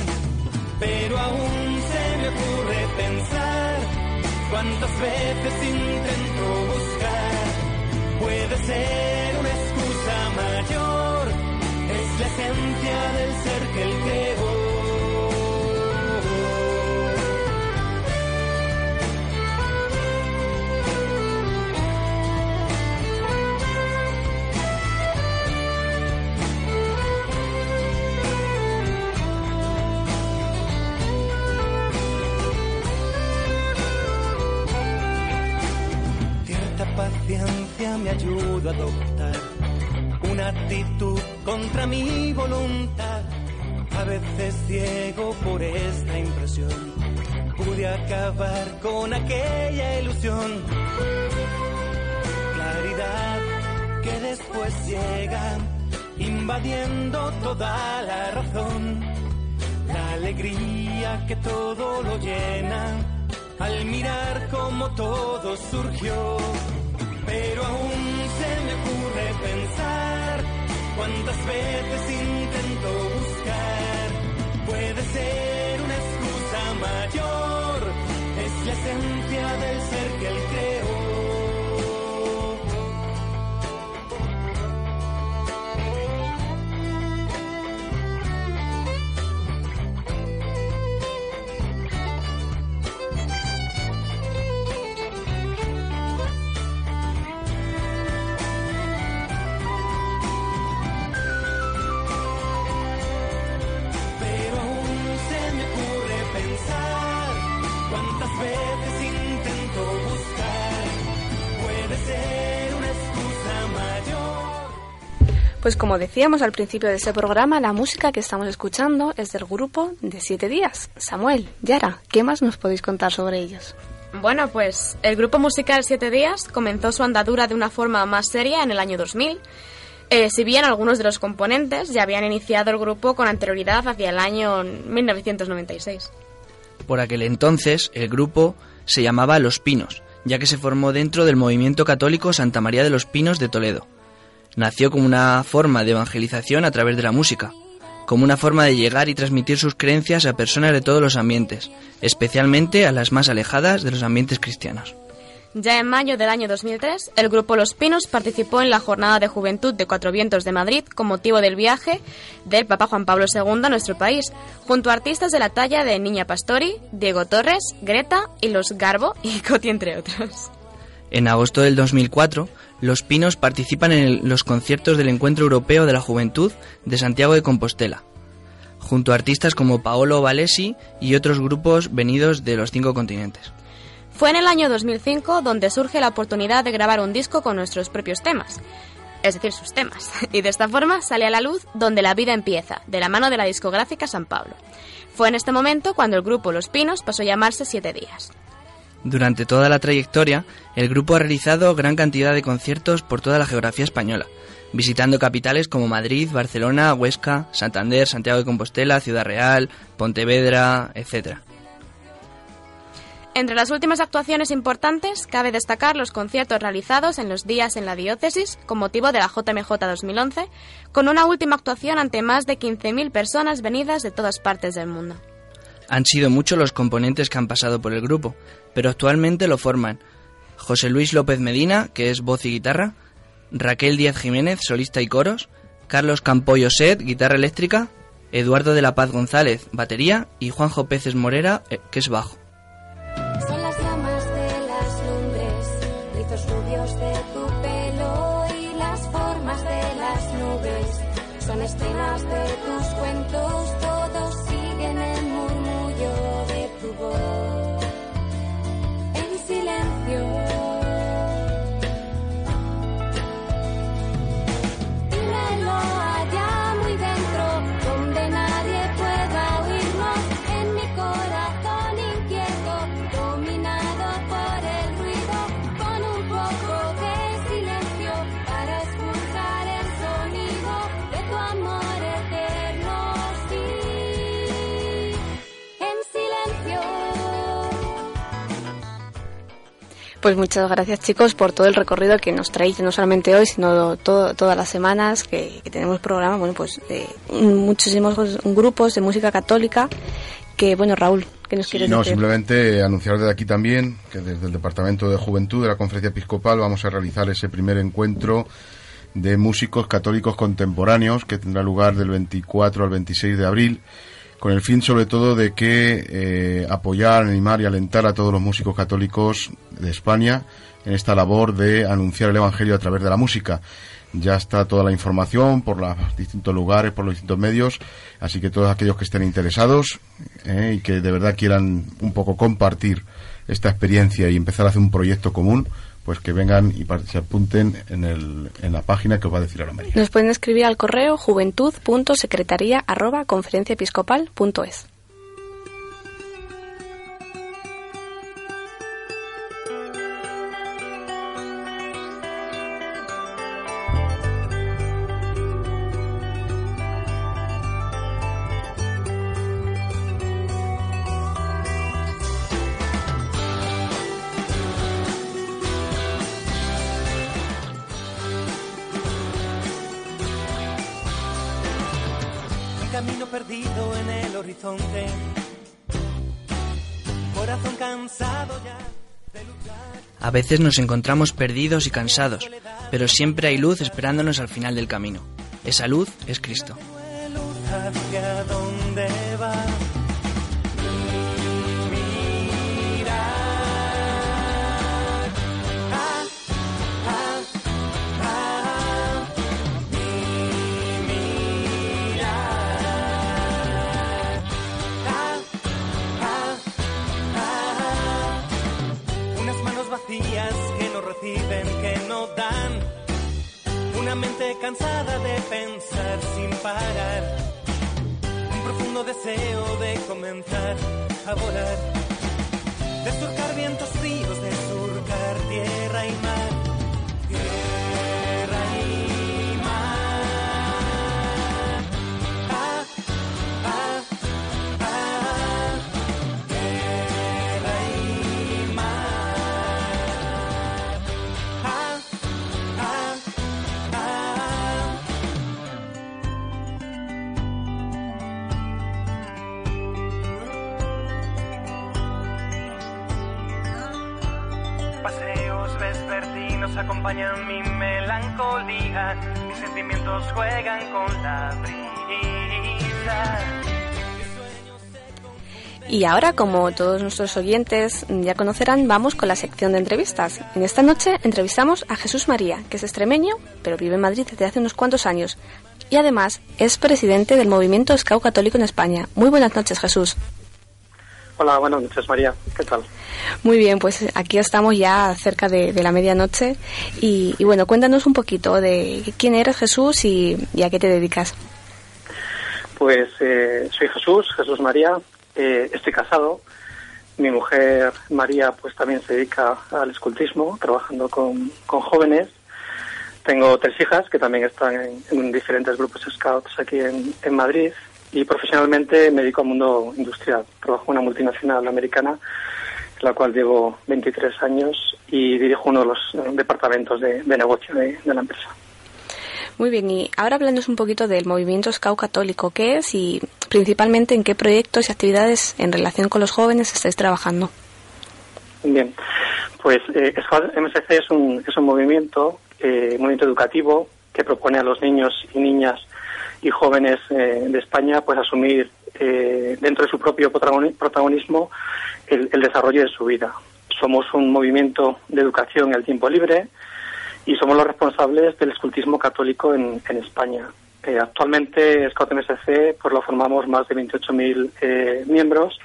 Pero aún se me ocurre pensar cuántas veces intento buscar. Puede ser una excusa mayor, es la esencia del ser que él creó. Me ayuda a adoptar una actitud contra mi voluntad. A veces ciego por esta impresión, pude acabar con aquella ilusión. Claridad que después llega, invadiendo toda la razón. La alegría que todo lo llena al mirar cómo todo surgió. Pero aún se me ocurre pensar cuántas veces intento buscar. Puede ser una excusa mayor, es la esencia del Pues como decíamos al principio de este programa, la música que estamos escuchando es del grupo de Siete Días. Samuel, Yara, ¿qué más nos podéis contar sobre ellos? Bueno, pues el grupo musical Siete Días comenzó su andadura de una forma más seria en el año 2000. Eh, si bien algunos de los componentes ya habían iniciado el grupo con anterioridad hacia el año 1996. Por aquel entonces, el grupo se llamaba Los Pinos, ya que se formó dentro del movimiento católico Santa María de los Pinos de Toledo. Nació como una forma de evangelización a través de la música, como una forma de llegar y transmitir sus creencias a personas de todos los ambientes, especialmente a las más alejadas de los ambientes cristianos. Ya en mayo del año 2003, el grupo Los Pinos participó en la Jornada de Juventud de Cuatro Vientos de Madrid con motivo del viaje del Papa Juan Pablo II a nuestro país, junto a artistas de la talla de Niña Pastori, Diego Torres, Greta y los Garbo y Coti, entre otros. En agosto del 2004, Los Pinos participan en los conciertos del Encuentro Europeo de la Juventud de Santiago de Compostela, junto a artistas como Paolo Valesi y otros grupos venidos de los cinco continentes. Fue en el año 2005 donde surge la oportunidad de grabar un disco con nuestros propios temas, es decir, sus temas, [LAUGHS] y de esta forma sale a la luz Donde la vida empieza, de la mano de la discográfica San Pablo. Fue en este momento cuando el grupo Los Pinos pasó a llamarse Siete Días. Durante toda la trayectoria, el grupo ha realizado gran cantidad de conciertos por toda la geografía española, visitando capitales como Madrid, Barcelona, Huesca, Santander, Santiago de Compostela, Ciudad Real, Pontevedra, etc. Entre las últimas actuaciones importantes, cabe destacar los conciertos realizados en los días en la diócesis con motivo de la JMJ 2011, con una última actuación ante más de 15.000 personas venidas de todas partes del mundo. Han sido muchos los componentes que han pasado por el grupo, pero actualmente lo forman José Luis López Medina, que es voz y guitarra, Raquel Díaz Jiménez, solista y coros, Carlos Campoyo Set, guitarra eléctrica, Eduardo de la Paz González, batería y Juanjo Peces Morera, eh, que es bajo. Pues muchas gracias chicos por todo el recorrido que nos traéis, no solamente hoy, sino todo- todas las semanas que, que tenemos programa, bueno, pues de muchísimos grupos de música católica que, bueno, Raúl, ¿qué nos quieres No, decir? simplemente anunciar desde aquí también que desde el Departamento de Juventud de la Conferencia Episcopal vamos a realizar ese primer encuentro de músicos católicos contemporáneos que tendrá lugar del 24 al 26 de abril con el fin sobre todo de que eh, apoyar, animar y alentar a todos los músicos católicos de España en esta labor de anunciar el Evangelio a través de la música. Ya está toda la información por los distintos lugares, por los distintos medios, así que todos aquellos que estén interesados eh, y que de verdad quieran un poco compartir esta experiencia y empezar a hacer un proyecto común, pues que vengan y se apunten en, el, en la página que os va a decir ahora María. Nos pueden escribir al correo juventud.secretaría horizonte. Corazón cansado ya de luchar. A veces nos encontramos perdidos y cansados, pero siempre hay luz esperándonos al final del camino. Esa luz es Cristo. Hacia dónde. No reciben, que no dan. Una mente cansada de pensar sin parar. Un profundo deseo de comenzar a volar. De surcar vientos fríos, de surcar tierra y mar. Acompañan mi melancolía, mis sentimientos juegan con la brisa. Y ahora, como todos nuestros oyentes ya conocerán, vamos con la sección de entrevistas. En esta noche entrevistamos a Jesús María, que es extremeño, pero vive en Madrid desde hace unos cuantos años. Y además es presidente del movimiento Scout Católico en España. Muy buenas noches, Jesús. Hola, buenas noches, María. ¿Qué tal? Muy bien, pues aquí estamos ya cerca de, de la medianoche. Y, y bueno, cuéntanos un poquito de quién eres, Jesús, y, y a qué te dedicas. Pues eh, soy Jesús, Jesús María. eh, estoy casado. Mi mujer María, pues también se dedica al escultismo, trabajando con, con jóvenes. Tengo tres hijas que también están en, en diferentes grupos scouts aquí en, en Madrid. Y profesionalmente me dedico al mundo industrial. Trabajo en una multinacional americana en la cual llevo 23 años y dirijo uno de los eh, departamentos de, de negocio de, de la empresa. Muy bien, y ahora hablándonos un poquito del movimiento Scout Católico, ¿qué es y principalmente en qué proyectos y actividades en relación con los jóvenes estáis trabajando? Bien, pues eh, Scout MSC es un, es un movimiento, eh, movimiento educativo que propone a los niños y niñas y jóvenes eh, de España pues asumir eh, dentro de su propio protagoni- protagonismo el, el desarrollo de su vida. Somos un movimiento de educación al tiempo libre y somos los responsables del escultismo católico en, España. Eh, actualmente Scout MSC pues lo formamos más de 28.000 eh, miembros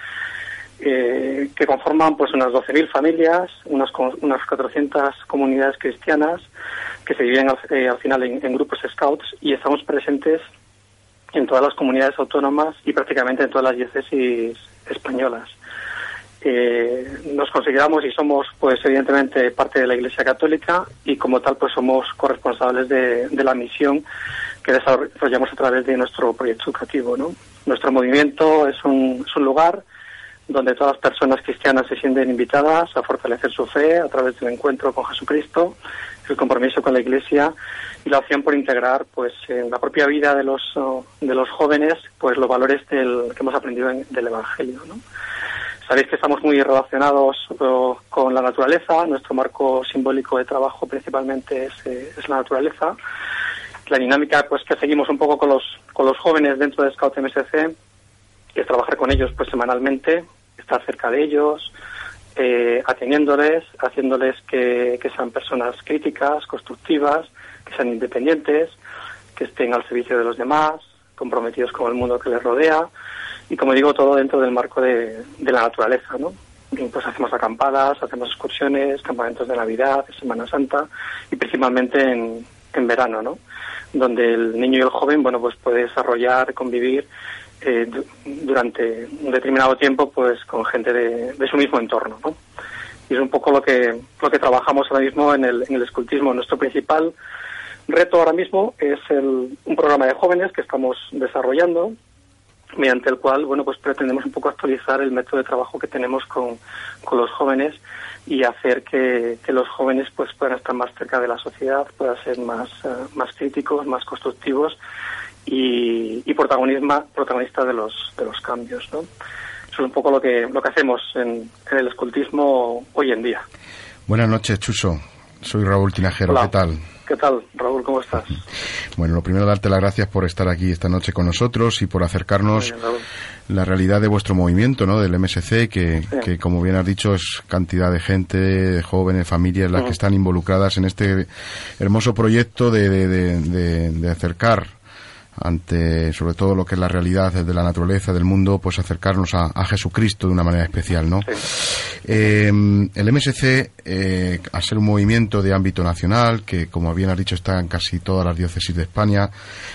eh, que conforman pues unas 12.000 familias, unas, unas 400 comunidades cristianas que se dividen al, eh, al final en grupos scouts y estamos presentes en todas las comunidades autónomas y prácticamente en todas las diócesis españolas. Eh, nos consideramos y somos, pues evidentemente, parte de la Iglesia Católica y como tal, pues somos corresponsables de, la misión que desarrollamos a través de nuestro proyecto educativo. Nuestro movimiento es un, es un lugar donde todas las personas cristianas se sienten invitadas a fortalecer su fe a través del encuentro con Jesucristo, el compromiso con la Iglesia y la opción por integrar, pues, en la propia vida de los oh, de los jóvenes, pues, los valores del, que hemos aprendido en- del Evangelio, ¿no? Sabéis que estamos muy relacionados oh, con la naturaleza. Nuestro marco simbólico de trabajo principalmente es, eh, es la naturaleza. La dinámica, pues, que seguimos un poco con los con los jóvenes dentro de Scout MSC es trabajar con ellos pues semanalmente, estar cerca de ellos, eh, atendiéndoles, haciéndoles que, sean personas críticas, constructivas, que sean independientes, que estén al servicio de los demás, comprometidos con el mundo que les rodea y como digo todo dentro del marco de, la naturaleza, ¿no? Pues hacemos acampadas, hacemos excursiones, campamentos de Navidad, de Semana Santa y principalmente en, en verano, ¿no? Donde el niño y el joven, bueno, pues puede desarrollar, convivir eh, du- durante un determinado tiempo, pues con gente de, de su mismo entorno, ¿no? Y es un poco lo que lo que trabajamos ahora mismo en el, en el escultismo. Nuestro principal reto ahora mismo es el- un programa de jóvenes que estamos desarrollando mediante el cual bueno pues pretendemos un poco actualizar el método de trabajo que tenemos con, con los jóvenes y hacer que, que los jóvenes pues puedan estar más cerca de la sociedad puedan ser más eh, más críticos más constructivos y, y protagonismo protagonistas de los de los cambios ¿no? eso es un poco lo que lo que hacemos en, en el escultismo hoy en día Buenas noches, Chuso. Soy Raúl Tinajero. Hola. ¿Qué tal? ¿Qué tal, Raúl? ¿Cómo estás? Bueno, lo primero, darte las gracias por estar aquí esta noche con nosotros y por acercarnos bien, la realidad de vuestro movimiento, ¿no? Del MSC, que, Sí. que como bien has dicho, es cantidad de gente, de jóvenes, familias, las que están involucradas en este hermoso proyecto de, de, de- de- de acercar ante sobre todo lo que es la realidad de la naturaleza del mundo pues acercarnos a, a Jesucristo de una manera especial no Eh, el MSC eh, al ser un movimiento de ámbito nacional que como bien has dicho está en casi todas las diócesis de España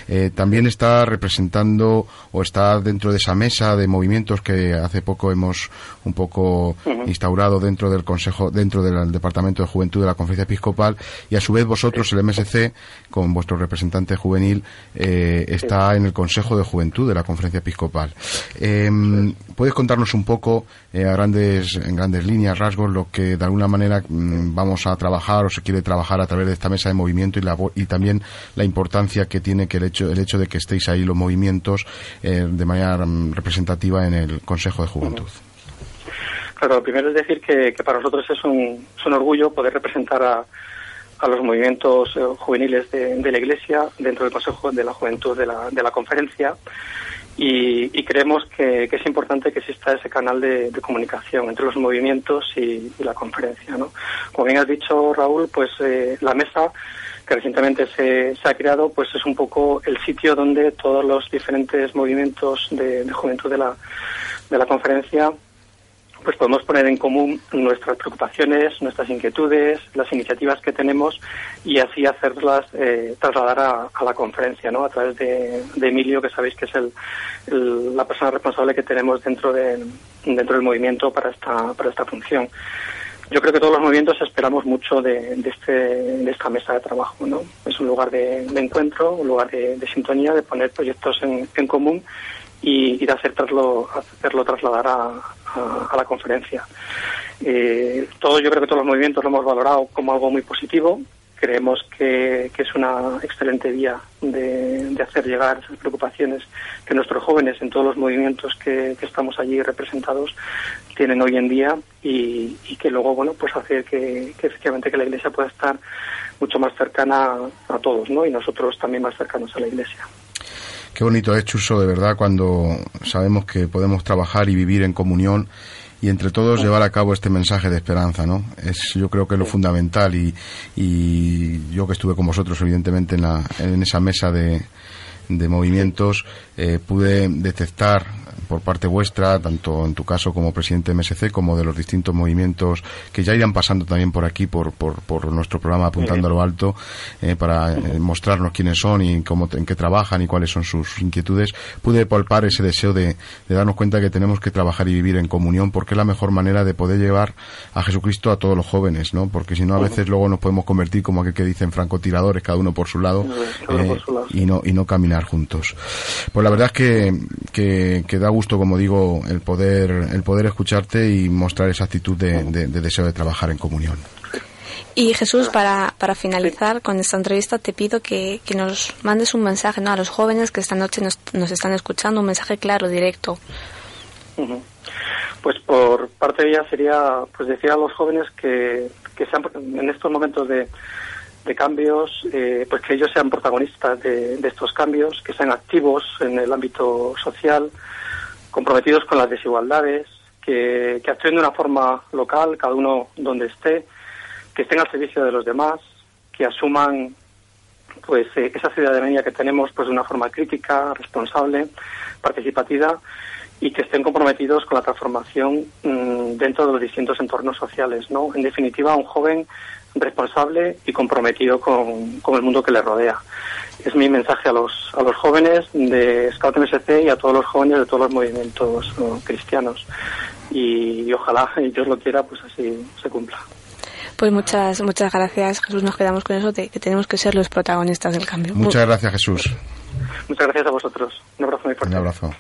eh, también está representando o está dentro de esa mesa de movimientos que hace poco hemos un poco instaurado dentro del consejo dentro del departamento de juventud de la conferencia episcopal y a su vez vosotros el MSC con vuestro representante juvenil eh, está en el consejo de juventud de la conferencia episcopal. Eh, puedes contarnos un poco eh, a grandes en grandes líneas rasgos lo que de alguna manera mm, vamos a trabajar o se quiere trabajar a través de esta mesa de movimiento y, la, y también la importancia que tiene que el hecho el hecho de que estéis ahí los movimientos eh, de manera mm, representativa en el consejo de juventud Claro, lo primero es decir que, que para nosotros es un, es un orgullo poder representar a, a los movimientos eh, juveniles de, de la Iglesia dentro del Consejo de la Juventud de la, de la conferencia y, y creemos que, que es importante que exista ese canal de, comunicación entre los movimientos y, y la conferencia. ¿no? Como bien has dicho, Raúl, pues eh, la mesa que recientemente se, se ha creado pues es un poco el sitio donde todos los diferentes movimientos de, de juventud de la, de la conferencia pues podemos poner en común nuestras preocupaciones, nuestras inquietudes, las iniciativas que tenemos y así hacerlas eh, trasladar a, la conferencia, ¿no? A través de, Emilio, que sabéis que es el, la persona responsable que tenemos dentro, de, dentro del movimiento para esta, para esta función. Yo creo que todos los movimientos esperamos mucho de, de este, de esta mesa de trabajo, ¿no? Es un lugar de, encuentro, un lugar de, sintonía, de poner proyectos en, en común y, y de hacerlo, hacerlo trasladar a, a- la conferencia. Eh, todo, yo creo que todos los movimientos lo hemos valorado como algo muy positivo. Creemos que, que es una excelente vía de, de, hacer llegar esas preocupaciones que nuestros jóvenes en todos los movimientos que, que estamos allí representados tienen hoy en día y, y que luego, bueno, pues hacer que, que, efectivamente que la Iglesia pueda estar mucho más cercana a todos, ¿no? Y nosotros también más cercanos a la Iglesia. Qué bonito es, Chuso, de verdad, cuando sabemos que podemos trabajar y vivir en comunión y entre todos llevar a cabo este mensaje de esperanza, ¿no? Es, yo creo que es lo fundamental y, y yo que estuve con vosotros, evidentemente, en, la, en esa mesa de, de movimientos, eh, pude detectar por parte vuestra, tanto en tu caso como presidente de MSC, como de los distintos movimientos que ya irán pasando también por aquí, por, por, por nuestro programa Apuntando a lo Alto, eh, para eh, mostrarnos quiénes son y cómo, en qué trabajan y cuáles son sus inquietudes, pude palpar ese deseo de, de darnos cuenta que tenemos que trabajar y vivir en comunión, porque es la mejor manera de poder llevar a Jesucristo a todos los jóvenes, ¿no? Porque si no, a veces luego nos podemos convertir como aquel que dicen francotiradores, cada uno por su lado, eh, y no, y no caminar juntos. Pues la verdad es que, que, que da gusto, como digo, el poder, el poder escucharte y mostrar esa actitud de, de, de deseo de trabajar en comunión. Y Jesús, para, para finalizar con esta entrevista, te pido que, que nos mandes un mensaje ¿no? a los jóvenes que esta noche nos, nos están escuchando, un mensaje claro, directo. Uh -huh. Pues por parte de ella sería pues decir a los jóvenes que, que sean en estos momentos de, de cambios, eh, pues que ellos sean protagonistas de, de, estos cambios, que sean activos en el ámbito social, comprometidos con las desigualdades, que, actúen de una forma local, cada uno donde esté, que estén al servicio de los demás, que asuman pues eh, esa ciudadanía que tenemos pues de una forma crítica, responsable, participativa y que estén comprometidos con la transformación mmm, dentro de los distintos entornos sociales, ¿no? En definitiva, un joven responsable y comprometido con, con el mundo que le rodea. Es mi mensaje a los, a los jóvenes de Scout MSC y a todos los jóvenes de todos los movimientos ¿no? cristianos. Y, y ojalá, [LAUGHS] y Dios lo quiera, pues así se cumpla. Pues muchas muchas gracias, Jesús. Nos quedamos con eso de que tenemos que ser los protagonistas del cambio. Muchas gracias, Jesús. Muchas gracias a vosotros. Un abrazo muy fuerte. Un abrazo.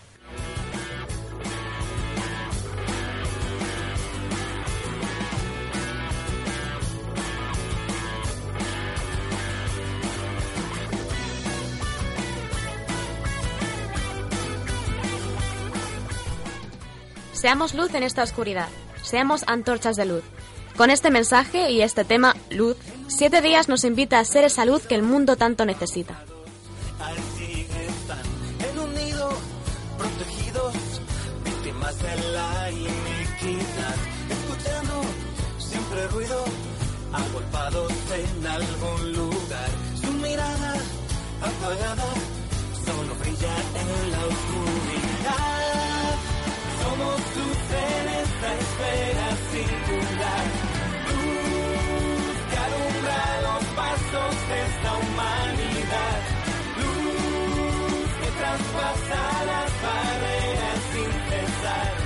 Seamos luz en esta oscuridad. Seamos antorchas de luz. Con este mensaje y este tema, luz, Siete Días nos invita a ser esa luz que el mundo tanto necesita. En esta esfera singular. Luz que alumbra los pasos de esta humanidad. Luz que traspasa las barreras sin cesar.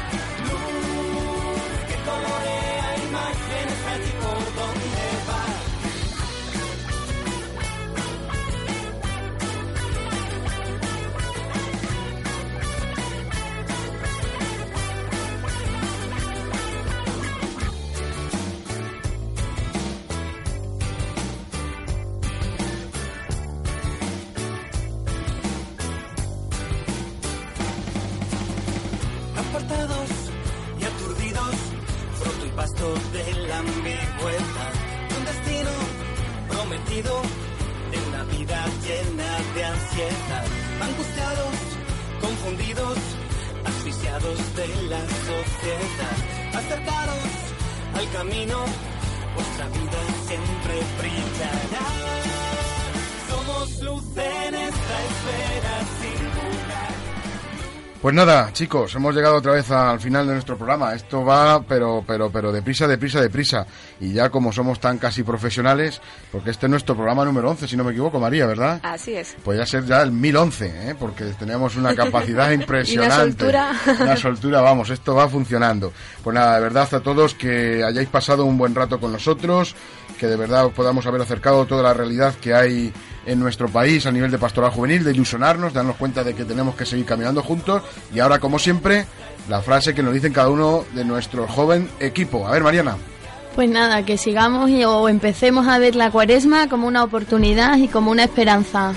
Pues nada, chicos, hemos llegado otra vez al final de nuestro programa. Esto va, pero, pero, pero deprisa, deprisa, deprisa. Y ya como somos tan casi profesionales, porque este es nuestro programa número 11, si no me equivoco, María, ¿verdad? Así es. Puede ser ya el 1011, ¿eh? porque tenemos una capacidad [LAUGHS] impresionante. una soltura. [LAUGHS] una soltura, vamos, esto va funcionando. Pues nada, de verdad a todos que hayáis pasado un buen rato con nosotros, que de verdad os podamos haber acercado toda la realidad que hay en nuestro país a nivel de pastoral juvenil, de ilusionarnos, de darnos cuenta de que tenemos que seguir caminando juntos. Y ahora, como siempre, la frase que nos dicen cada uno de nuestro joven equipo. A ver, Mariana. Pues nada, que sigamos y, o empecemos a ver la cuaresma como una oportunidad y como una esperanza.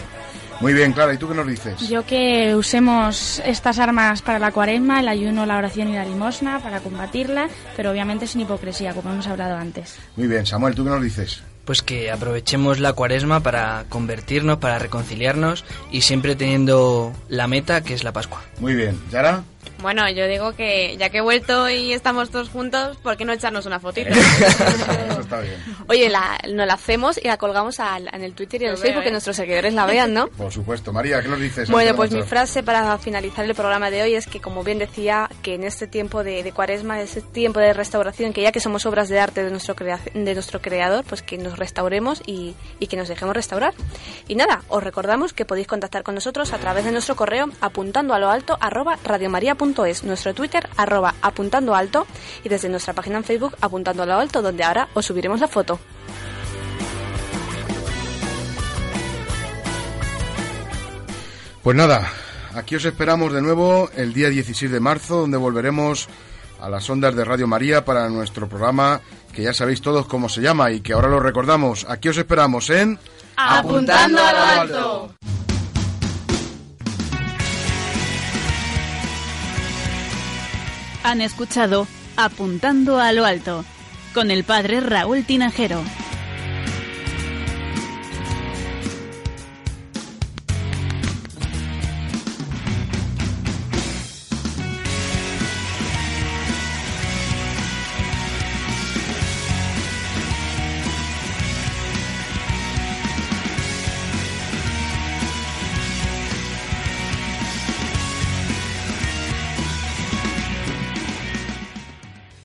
Muy bien, Clara, ¿y tú qué nos dices? Yo que usemos estas armas para la cuaresma, el ayuno, la oración y la limosna para combatirla, pero obviamente sin hipocresía, como hemos hablado antes. Muy bien, Samuel, ¿tú qué nos dices? Pues que aprovechemos la cuaresma para convertirnos, para reconciliarnos y siempre teniendo la meta que es la Pascua. Muy bien, ¿Yara? Bueno, yo digo que ya que he vuelto y estamos todos juntos, ¿por qué no echarnos una fotito? [LAUGHS] Eso está bien. Oye, la, nos la hacemos y la colgamos al- en el Twitter y en el Facebook que ¿eh? nuestros seguidores la vean, ¿no? Por supuesto. María, ¿qué nos dices? Bueno, pues mi frase para finalizar el programa de hoy es que, como bien decía, que en este tiempo de, de cuaresma, ese tiempo de restauración, que ya que somos obras de arte de nuestro, crea- de nuestro creador, pues que nos restauremos y, y que nos dejemos restaurar. Y nada, os recordamos que podéis contactar con nosotros a través de nuestro correo apuntando a lo alto arroba radiomaria.es, nuestro Twitter arroba apuntando alto y desde nuestra página en Facebook apuntando a lo alto, donde ahora os subiremos la foto. Pues nada, aquí os esperamos de nuevo el día 16 de marzo, donde volveremos a las ondas de Radio María para nuestro programa, que ya sabéis todos cómo se llama y que ahora lo recordamos. Aquí os esperamos en... Apuntando a lo alto. Han escuchado Apuntando a lo alto con el padre Raúl Tinajero.